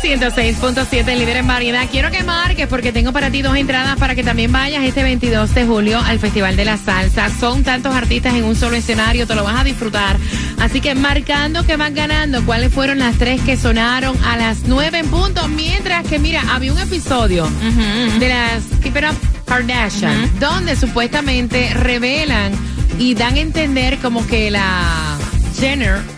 106.7, líder en variedad. Quiero que marques porque tengo para ti dos entradas para que también vayas este 22 de julio al Festival de la Salsa. Son tantos artistas en un solo escenario, te lo vas a disfrutar. Así que marcando que van ganando, cuáles fueron las tres que sonaron a las 9 en punto. Mientras que, mira, había un episodio de las Keep It Up Kardashian donde supuestamente revelan y dan a entender como que la Jenner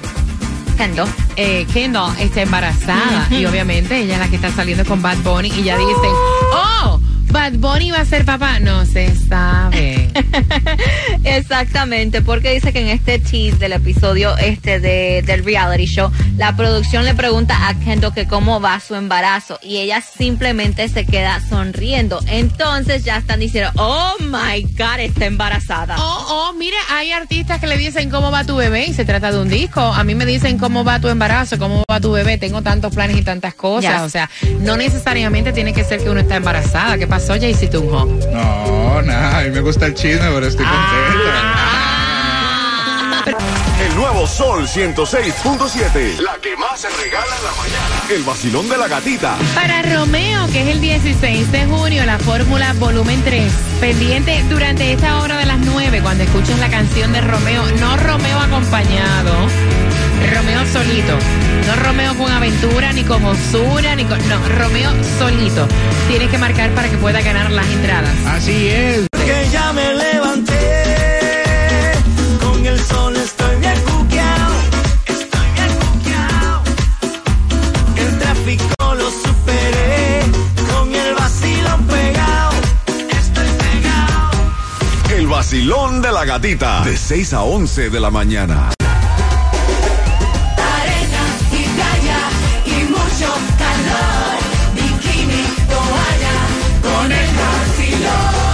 Kendall. eh, Kendall está embarazada y obviamente ella es la que está saliendo con Bad Bunny y ya dicen, oh, Bad Bunny va a ser papá. No se sabe. Exactamente, porque dice que en este tease del episodio este de, del reality show, la producción le pregunta a Kendall que cómo va su embarazo y ella simplemente se queda sonriendo. Entonces ya están diciendo, oh my God, está embarazada. Oh, oh, mira, hay artistas que le dicen cómo va tu bebé y se trata de un disco. A mí me dicen cómo va tu embarazo, cómo va tu bebé. Tengo tantos planes y tantas cosas. Yes. O sea, no necesariamente tiene que ser que uno está embarazada. ¿Qué pasó, Jaycee Tunjo? No, nada, a mí me gusta el chisme, pero estoy contento. El nuevo Sol 106.7. La que más se regala en la mañana. El vacilón de la gatita. Para Romeo, que es el 16 de junio, la Fórmula Volumen 3. Pendiente durante esta hora de las 9, cuando escuches la canción de Romeo, no Romeo acompañado, Romeo solito. No Romeo con aventura, ni con Osura, ni con. No, Romeo solito. Tienes que marcar para que pueda ganar las entradas. Así es. que ya me levanté. El vacilón de la gatita. De 6 a 11 de la mañana. Arena y playa y mucho calor. Bikini, toalla, con el vacilón.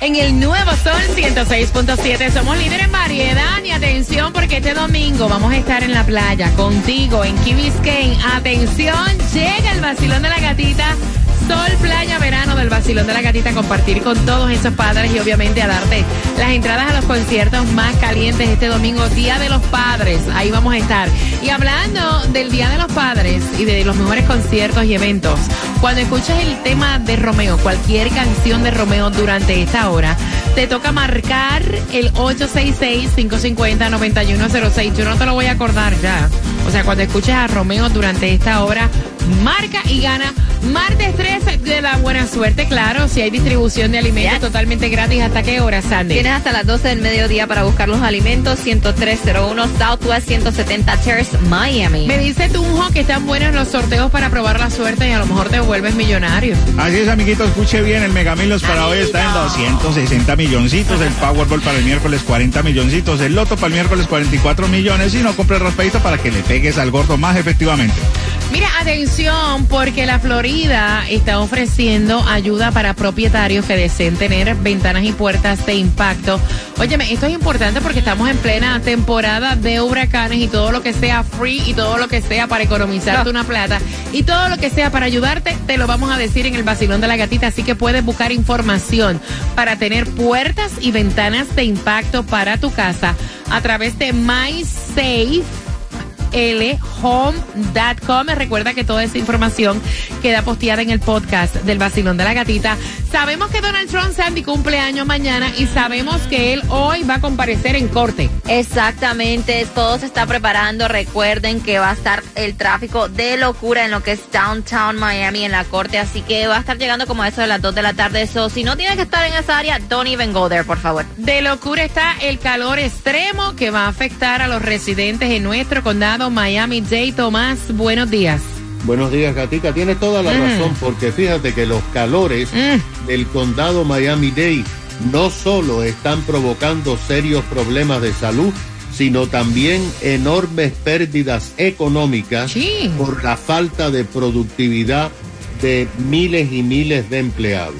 En el nuevo Sol 106.7 somos líderes en variedad y atención porque este domingo vamos a estar en la playa contigo en Key Biscayne. Atención, llega el vacilón de la gatita. Sol, playa, verano del vacilón de la gatita, compartir con todos esos padres y obviamente a darte las entradas a los conciertos más calientes este domingo, Día de los Padres. Ahí vamos a estar. Y hablando del Día de los Padres y de los mejores conciertos y eventos, cuando escuches el tema de Romeo, cualquier canción de Romeo durante esta hora, te toca marcar el 866-550-9106. Yo no te lo voy a acordar ya. O sea, cuando escuches a Romeo durante esta hora, marca y gana martes 13 de la buena suerte, claro. Si hay distribución de alimentos Yes. totalmente gratis, ¿hasta qué hora, Sandy? Tienes hasta las 12 del mediodía para buscar los alimentos. 10301 Southwest 170 Terrace, Miami. Me dice Tunjo que están buenos los sorteos para probar la suerte y a lo mejor te vuelves millonario. Así es, amiguitos, escuche bien, el Megamilos para hoy está en 260 milloncitos, el Powerball para el miércoles 40 milloncitos, el Loto para el miércoles 44 millones y no compre raspadito para que le pegues al gordo más efectivamente. Mira, atención, porque la Florida está ofreciendo ayuda para propietarios que deseen tener ventanas y puertas de impacto. Óyeme, esto es importante porque estamos en plena temporada de huracanes y todo lo que sea free y todo lo que sea para economizarte una plata y todo lo que sea para ayudarte, te lo vamos a decir en el vacilón de la gatita. Así que puedes buscar información para tener puertas y ventanas de impacto para tu casa a través de MySafe lhome.com. Recuerda que toda esa información queda posteada en el podcast del Basilón de la Gatita. Sabemos que Donald Trump Sandy cumpleaños mañana y sabemos que él hoy va a comparecer en corte. Exactamente, todo se está preparando. Recuerden que va a estar el tráfico de locura en lo que es Downtown Miami en la corte, así que va a estar llegando como a eso de las 2 de la tarde. Eso, si no tienes que estar en esa área, don't even go there, por favor. De locura está el calor extremo que va a afectar a los residentes en nuestro condado Miami Dade. Tomás, buenos días. Buenos días, Gatica. Tienes toda la Mm. razón, porque fíjate que los calores Mm. del condado Miami-Dade no solo están provocando serios problemas de salud, sino también enormes pérdidas económicas Sí. por la falta de productividad de miles y miles de empleados.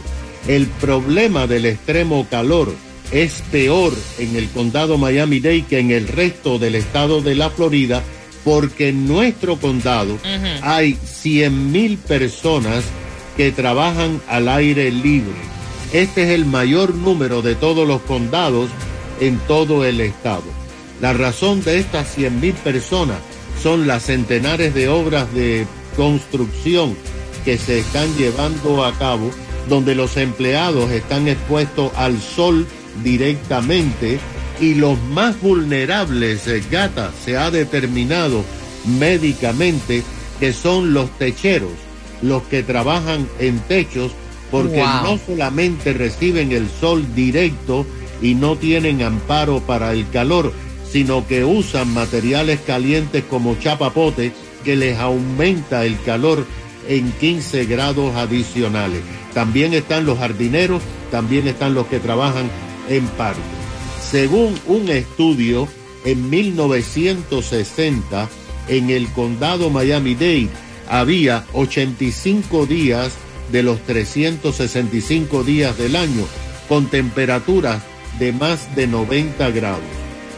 El problema del extremo calor es peor en el condado Miami-Dade que en el resto del estado de la Florida, porque en nuestro condado hay 100 mil personas que trabajan al aire libre. Este es el mayor número de todos los condados en todo el estado. La razón de estas 100 mil personas son las centenares de obras de construcción que se están llevando a cabo, donde los empleados están expuestos al sol directamente y los más vulnerables, eh, gata, se ha determinado médicamente que son los techeros, los que trabajan en techos, porque Wow. no solamente reciben el sol directo y no tienen amparo para el calor, sino que usan materiales calientes como chapapote que les aumenta el calor en 15 grados adicionales. También están los jardineros, también están los que trabajan en parques. Según un estudio, en 1960, en el condado Miami-Dade, había 85 días de los 365 días del año con temperaturas de más de 90 grados.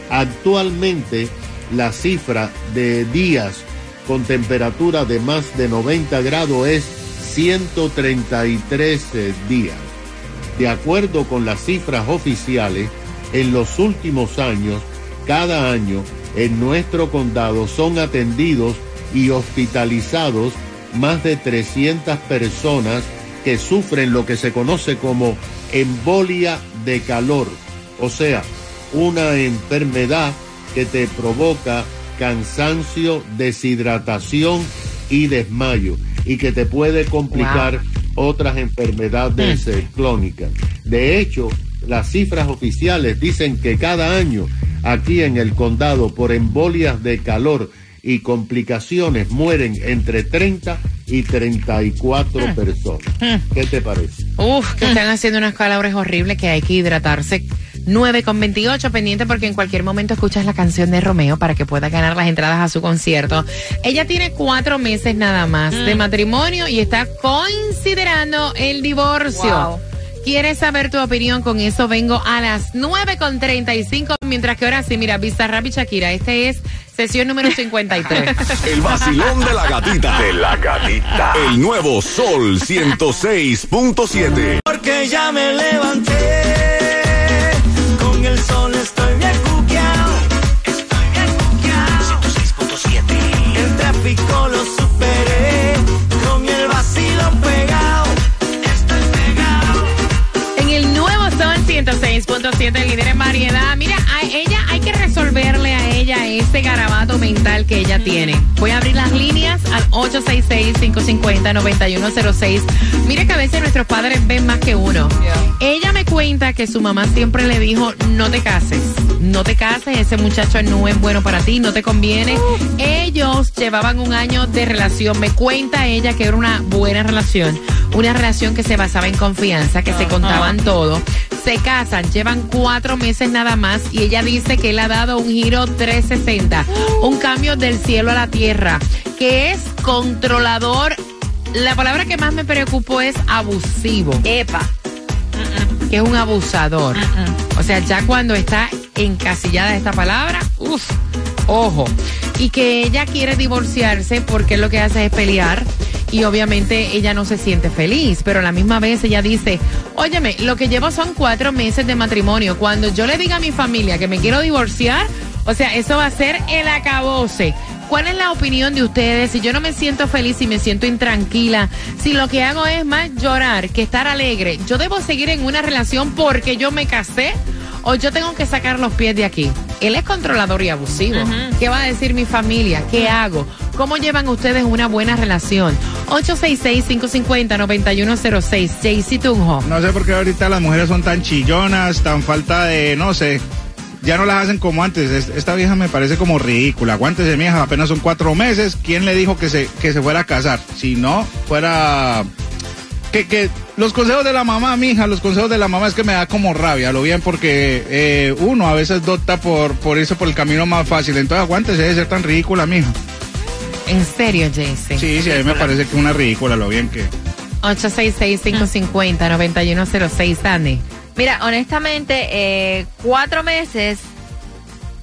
Actualmente, la cifra de días con temperatura de más de 90 grados es 133 días. De acuerdo con las cifras oficiales, en los últimos años, cada año en nuestro condado son atendidos y hospitalizados más de 300 personas que sufren lo que se conoce como embolia de calor, o sea, una enfermedad que te provoca cansancio, deshidratación y desmayo y que te puede complicar otras enfermedades eh, crónicas. De hecho, las cifras oficiales dicen que cada año aquí en el condado por embolias de calor y complicaciones mueren entre 30 y 34 personas. ¿Qué te parece? Uf, que están haciendo unas calores horribles que hay que hidratarse. 9 con 28, pendiente porque en cualquier momento escuchas la canción de Romeo para que pueda ganar las entradas a su concierto. Ella tiene cuatro meses nada más de matrimonio y está considerando el divorcio. Wow. ¿Quieres saber tu opinión? Con eso vengo a las 9 con 35, mientras que ahora sí, mira, Bizarrap y Shakira, este es sesión número 53. El vacilón de la gatita. De la gatita. El nuevo Sol 106.7. Porque ya me levanté. 106.7, el líder en variedad. Mira, a ella hay que resolverle a ella ese garabato mental que ella tiene. Voy a abrir las líneas al 866-550-9106. Mira que a veces nuestros padres ven más que uno. Ella me cuenta que su mamá siempre le dijo, no te cases, no te cases, ese muchacho no es bueno para ti, no te conviene. Ellos llevaban un año de relación. Me cuenta ella que era una buena relación, una relación que se basaba en confianza, que se contaban todo. Se casan, llevan cuatro meses nada más y ella dice que él ha dado un giro 360, un cambio del cielo a la tierra, que es controlador. La palabra que más me preocupó es abusivo, Epa. que es un abusador. O sea, ya cuando está encasillada esta palabra, uff, ojo. Y que ella quiere divorciarse porque lo que hace es pelear y obviamente ella no se siente feliz, pero a la misma vez ella dice, óyeme, lo que llevo son cuatro meses de matrimonio. Cuando yo le diga a mi familia que me quiero divorciar, o sea, eso va a ser el acabose. ¿Cuál es la opinión de ustedes? Si yo no me siento feliz y me siento intranquila, si lo que hago es más llorar que estar alegre, ¿yo debo seguir en una relación porque yo me casé o yo tengo que sacar los pies de aquí? Él es controlador y abusivo. ¿Qué va a decir mi familia? ¿Qué hago? ¿Cómo llevan ustedes una buena relación? 866-550-9106. Jaycee Tunjo. No sé por qué ahorita las mujeres son tan chillonas, tan falta de, no sé, ya no las hacen como antes. Es- Esta vieja me parece como ridícula. Aguántese, vieja, apenas son cuatro meses. ¿Quién le dijo que se, que se fuera a casar? Si no, fuera... Que, que los consejos de la mamá, mija, los consejos de la mamá es que me da como rabia, lo bien, porque eh, uno a veces dota por, por irse por el camino más fácil. Entonces aguántese de ser tan ridícula, mija. ¿En serio, Jaycee? Sí, sí, a mí me parece que es una ridícula, lo bien que... 866-550-9106, Sandy. Mira, honestamente, eh, cuatro meses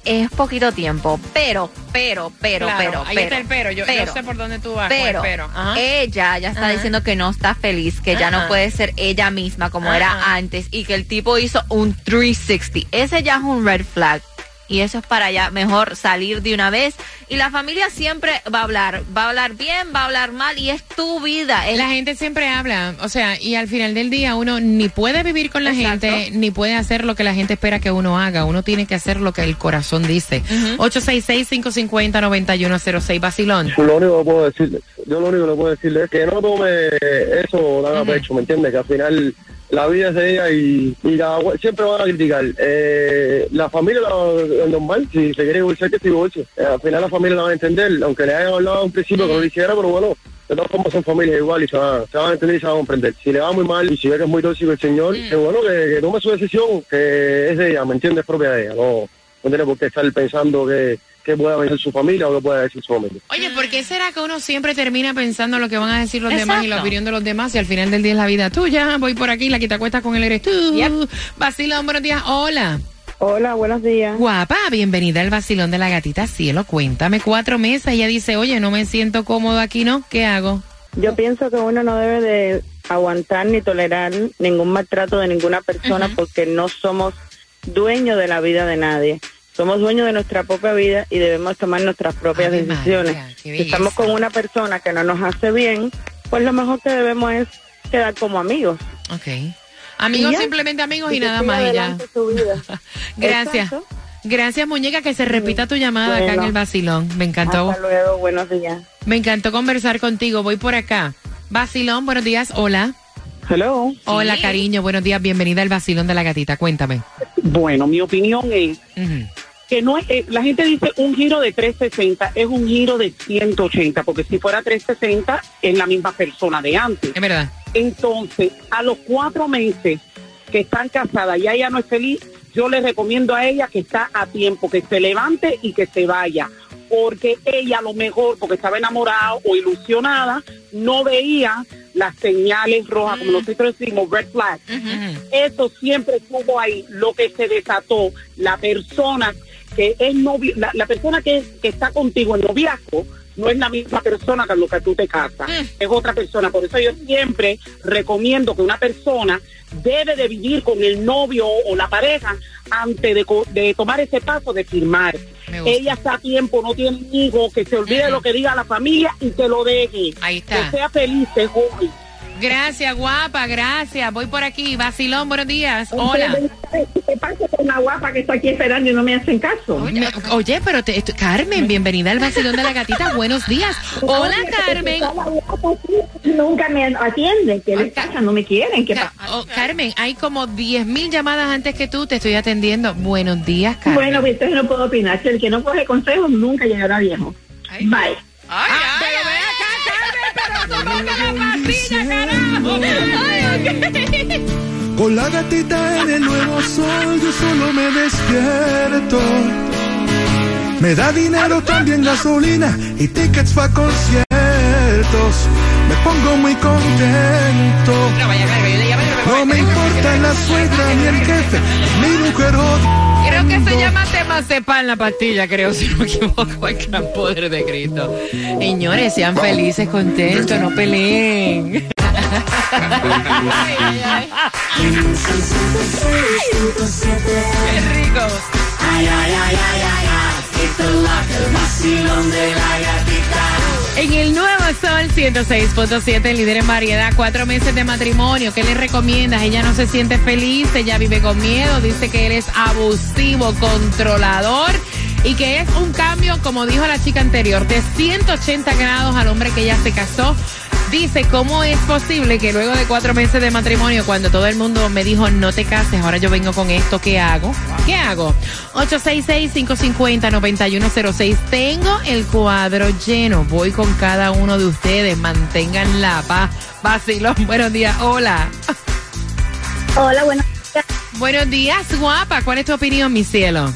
es poquito tiempo, pero, pero, pero, Claro, pero, ahí pero, está el pero. Yo, yo pero, sé por dónde tú vas. con el pero, pero. Ajá. ella ya está Ajá. diciendo que no está feliz, que ya Ajá. no puede ser ella misma como era Ajá. antes y que el tipo hizo un 360. Ese ya es un red flag. Y eso es para ya mejor salir de una vez. Y la familia siempre va a hablar. Va a hablar bien, va a hablar mal. Y es tu vida. Es La gente siempre habla, o sea, y al final del día uno ni puede vivir con la Exacto. gente, ni puede hacer lo que la gente espera que uno haga. Uno tiene que hacer lo que el corazón dice. 866-550-9106, Basilón. Lo único que puedo decirle, yo lo único que puedo decirle es que no tome eso tan a pecho, ¿me entiendes? Que al final la vida es de ella y, y la- siempre van a criticar. Eh, la familia es normal, si se quiere divorciar, que se divorcie. Eh, al final la familia la va a entender, aunque le hayan hablado a un principio que no lo hiciera, pero bueno, de todas formas son familias igual y se van, se van a entender y se van a comprender. Si le va muy mal y si ve que es muy tóxico el señor, que bueno, que, que tome su decisión, que es de ella, ¿me entiendes? Es propia de ella, no, no tiene por qué estar pensando que, que pueda decir su familia o que pueda decir su familia. Oye, ¿por qué será que uno siempre termina pensando lo que van a decir los demás y la opinión de los demás y al final del día es la vida tuya? Voy por aquí, la que te acuestas con él eres tú. Yep. Basilón, buenos días. Hola. Hola, buenos días. Guapa, bienvenida al vacilón de la gatita cielo. Cuéntame cuatro meses. Ella dice, oye, no me siento cómodo aquí, ¿no? ¿Qué hago? Yo pienso que uno no debe de aguantar ni tolerar ningún maltrato de ninguna persona porque no somos dueños de la vida de nadie. Somos dueños de nuestra propia vida y debemos tomar nuestras propias decisiones. Si estamos con una persona que no nos hace bien, pues lo mejor que debemos es quedar como amigos. Ok. Amigos, simplemente amigos y, nada más y ya. adelante su vida. Gracias. Exacto. Gracias, muñeca, que se repita tu llamada acá en el vacilón. Me encantó. Hasta luego, buenos días. Me encantó conversar contigo. Voy por acá. Vacilón, buenos días. Hola. Hello. Hola, cariño. Buenos días. Bienvenida al vacilón de la gatita. Cuéntame. Bueno, mi opinión es. Que no es, eh, la gente dice un giro de 360, es un giro de 180, porque si fuera 360 es la misma persona de antes. Es verdad. Entonces, a los cuatro meses que están casadas y ella no es feliz, yo le recomiendo a ella que está a tiempo, que se levante y que se vaya. Porque ella a lo mejor, porque estaba enamorada o ilusionada, no veía las señales rojas, como nosotros decimos, red flags. Ujú. Eso siempre estuvo ahí. Lo que se desató, la persona que es novio, la, la persona que, que está contigo en noviazgo, no es la misma persona con la que tú te casas, es otra persona. Por eso yo siempre recomiendo que una persona debe de vivir con el novio o la pareja antes de, de tomar ese paso de firmar. Ella está a tiempo, no tiene hijos, que se olvide de lo que diga la familia y que lo deje. Ahí está. Que sea feliz, es joven. Gracias, guapa. Gracias. Voy por aquí. Vacilón, buenos días. Hola. ¿Qué pasa con la guapa que está aquí esperando y no me hacen caso? Me- Oye, pero te- esto- Carmen, bienvenida al vacilón de la gatita. Buenos días. Hola, Carmen. Nunca me atienden, que les pasa? No me quieren. ¿Qué pasa? oh, Carmen, hay como 10 mil llamadas antes que tú. Te estoy atendiendo. Buenos días, Carmen. Bueno, pues entonces no puedo opinar. El que no coge consejos nunca llegará viejo. Bye. Ay, pero ve acá, Carmen, pero tómate la pastilla, carajo. Ay. Con la gatita en el nuevo sol, yo solo me despierto. Me da dinero también gasolina y tickets para conciertos. Me pongo muy contento. No me importa la suegra ni el jefe, mi mujer Creo que se llama Temazepam la pastilla, creo, si no me equivoco, el gran poder de Cristo. Señores, sean felices, contentos, no peleen. Qué rico. Ay, ay, ay, ay, ay. En el nuevo Sol 106.7, líder en variedad, cuatro meses de matrimonio. ¿Qué le recomiendas? Ella no se siente feliz, ella vive con miedo, dice que él es abusivo, controlador y que es un cambio, como dijo la chica anterior, de 180 grados al hombre que ella se casó. Dice, ¿cómo es posible que luego de cuatro meses de matrimonio, cuando todo el mundo me dijo no te cases, ahora yo vengo con esto, ¿qué hago? ¿Qué hago? 866-550-9106. Tengo el cuadro lleno. Voy con cada uno de ustedes. Mantengan la paz. Vacilón, buenos días. Hola. Hola, buenos días. Buenos días, guapa. ¿Cuál es tu opinión, mi cielo?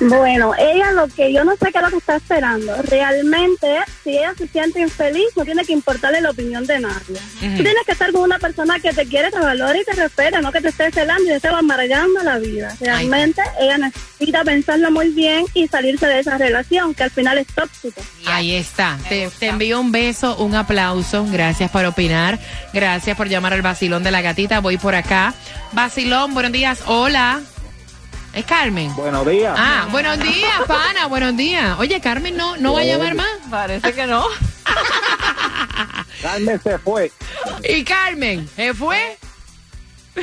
Bueno, ella lo que yo no sé qué es lo que está esperando. Realmente, si ella se siente infeliz, no tiene que importarle la opinión de nadie. Ujú. Tú tienes que estar con una persona que te quiere, te valora y te respeta, no que te esté celando y te esté amargando la vida. Realmente, ella necesita pensarlo muy bien y salirse de esa relación, que al final es tóxica. Ahí está. Te, te envío un beso, un aplauso. Gracias por opinar. Gracias por llamar al vacilón de la gatita. Voy por acá. Vacilón, buenos días. Hola. Es Carmen. Buenos días. Ah, buenos días, pana. Buenos días. Oye, Carmen, ¿no, no va a llamar más? Parece que no. Carmen se fue. ¿Y Carmen? ¿Se fue?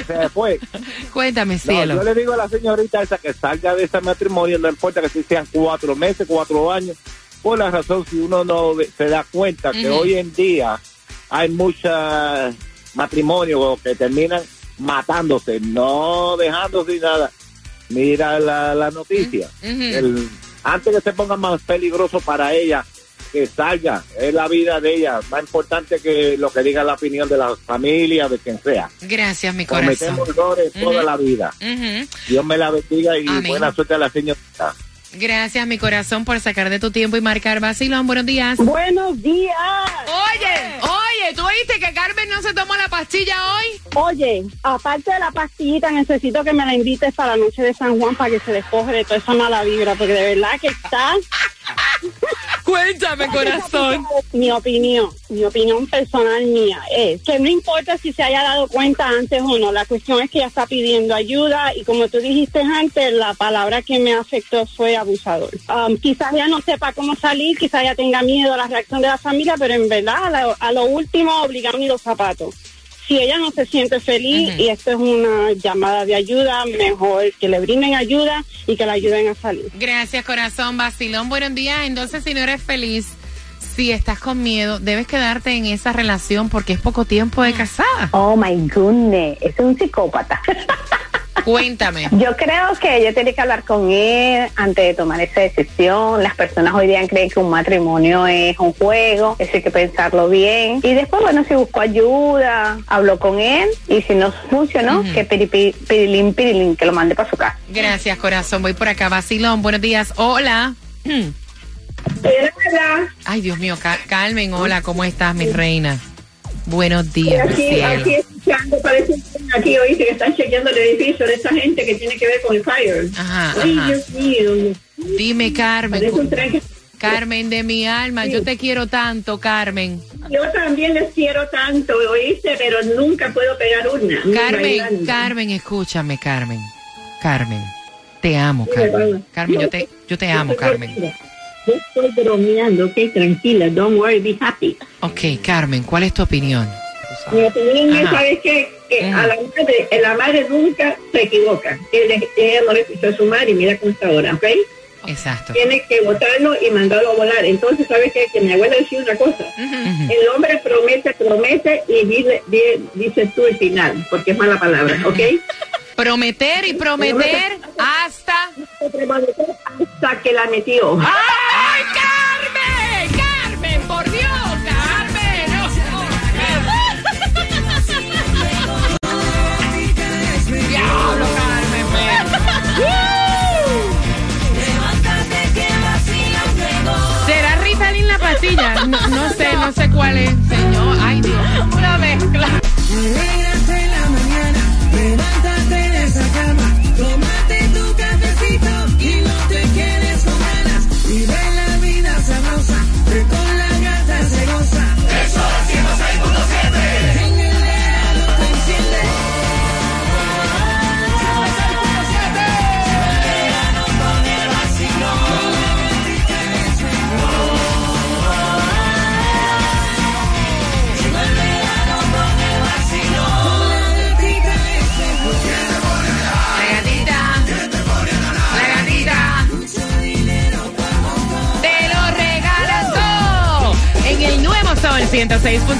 Se fue. Cuéntame, No, cielo. yo le digo a la señorita esa que salga de ese matrimonio, no importa que si sean cuatro meses, cuatro años, por la razón si uno no se da cuenta que hoy en día hay muchos matrimonios que terminan matándose, no dejándose nada. Mira la, la noticia. El- antes que se ponga más peligroso para ella, que salga, es la vida de ella, más importante que lo que diga la opinión de la familia, de quien sea. Gracias, mi corazón. Cometemos errores toda Ujú. la vida. Dios me la bendiga y Amén. buena suerte a la señorita. Gracias, mi corazón, por sacar de tu tiempo y marcar vacilón. Buenos días. Buenos días. Oye, oye, ¿tú oíste que Carmen no se tomó la pastilla hoy? Oye, aparte de la pastillita, necesito que me la invites para la noche de San Juan para que se despoje de toda esa mala vibra, porque de verdad que está... Cuéntame, corazón. Mi opinión, mi opinión personal mía es que no importa si se haya dado cuenta antes o no, la cuestión es que ella está pidiendo ayuda y como tú dijiste antes, la palabra que me afectó fue abusador. Um, quizás ya no sepa cómo salir, quizás ya tenga miedo a la reacción de la familia, pero en verdad a lo, a lo último obligaron los zapatos. Si ella no se siente feliz y esto es una llamada de ayuda, mejor que le brinden ayuda y que la ayuden a salir. Gracias, corazón. Vacilón, buenos días. Entonces, si no eres feliz, si estás con miedo, debes quedarte en esa relación porque es poco tiempo de casada. Oh my goodness, es un psicópata. Cuéntame. Yo creo que ella tiene que hablar con él antes de tomar esa decisión. Las personas hoy día creen que un matrimonio es un juego, eso hay que pensarlo bien. Y después, bueno, si buscó ayuda, habló con él y si no funcionó, que piripi- pirilín, pirilín, que lo mande para su casa. Gracias, corazón. Voy por acá. Vacilón, buenos días. Hola. Ay, Dios mío, Ca- Carmen, hola, ¿cómo estás, mi reina? Buenos días, mi Aquí, cielo. aquí escuchando, parece aquí oíste que están chequeando el edificio de esta gente que tiene que ver con el fire. Ajá, Ay, ajá. Dios mío. Dime, Carmen. Parece un tren que- Carmen de mi alma, yo te quiero tanto, Carmen. Yo también les quiero tanto, oíste, pero nunca puedo pegar una. Carmen. Carmen, escúchame, Carmen. Carmen, te amo, Carmen. Carmen, yo te, yo te amo, Carmen. Yo estoy bromeando, ok, tranquila, don't worry, be happy. Ok, Carmen, ¿cuál es tu opinión? Mi opinión es. ¿sabes qué? Que a la madre, la madre nunca se equivoca. Ella, ella no le escuchó a su madre y mira cómo está ahora, ¿ok? Exacto. Tiene que botarlo y mandarlo a volar. Entonces, ¿sabes qué? Que mi abuela decía una cosa. El hombre promete, promete y dice, di- dice tú el final, porque es mala palabra, ¿ok? Prometer y prometer hasta... Hasta que la metió. ¡Ay, Pascual enseñó, ay Dios, una mezcla.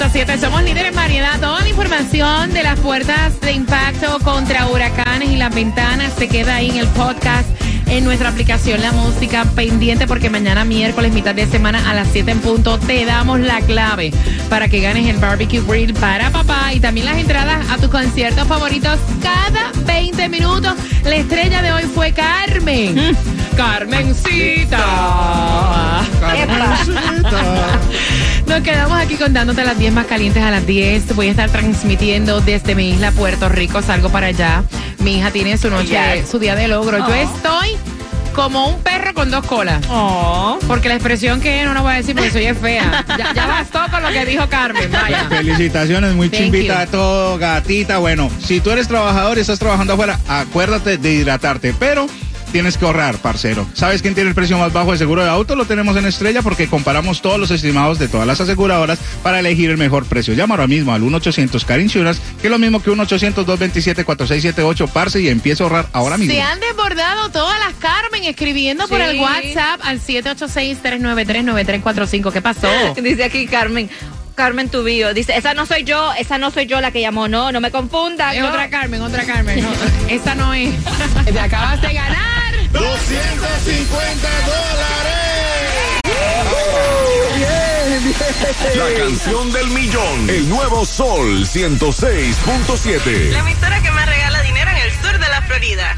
106.7 somos líderes en variedad. Toda la información de las puertas de impacto contra huracanes y las ventanas se queda ahí en el podcast. En nuestra aplicación La Música pendiente porque mañana miércoles, mitad de semana a las 7 en punto, te damos la clave para que ganes el barbecue grill para papá y también las entradas a tus conciertos favoritos cada 20 minutos. La estrella de hoy fue Carmen. Carmencita. Nos quedamos aquí contándote las 10 más calientes a las 10. Voy a estar transmitiendo desde mi isla Puerto Rico. Salgo para allá. Mi hija tiene su noche, Yes. su día de logro. Yo Oh. estoy como un perro con dos colas. Porque la expresión que no la voy a decir porque soy es fea. Ya, ya bastó con lo que dijo Carmen. Vaya. Felicitaciones, muy Thank chimbita you. de todo, gatita. Bueno, si tú eres trabajador y estás trabajando afuera, acuérdate de hidratarte, pero tienes que ahorrar, parcero. ¿Sabes quién tiene el precio más bajo de seguro de auto? Lo tenemos en Estrella porque comparamos todos los estimados de todas las aseguradoras para elegir el mejor precio. Llama ahora mismo al 1-800 Car Insurance, que es lo mismo que 1-800-227-4678, parce, y empieza a ahorrar ahora mismo. Se han desbordado todas las Carmen escribiendo por el WhatsApp al 786-393-9345. ¿Qué pasó? Dice aquí Carmen. Carmen Tubío. Dice, esa no soy yo, esa no soy yo la que llamó. No, no me confundan. Es no. otra Carmen, otra Carmen. No, esa no es. Te acabas de ganar. 250 dólares. Bien, bien! La canción del millón, el nuevo Sol 106.7. La emisora que más regala dinero en el sur de la Florida.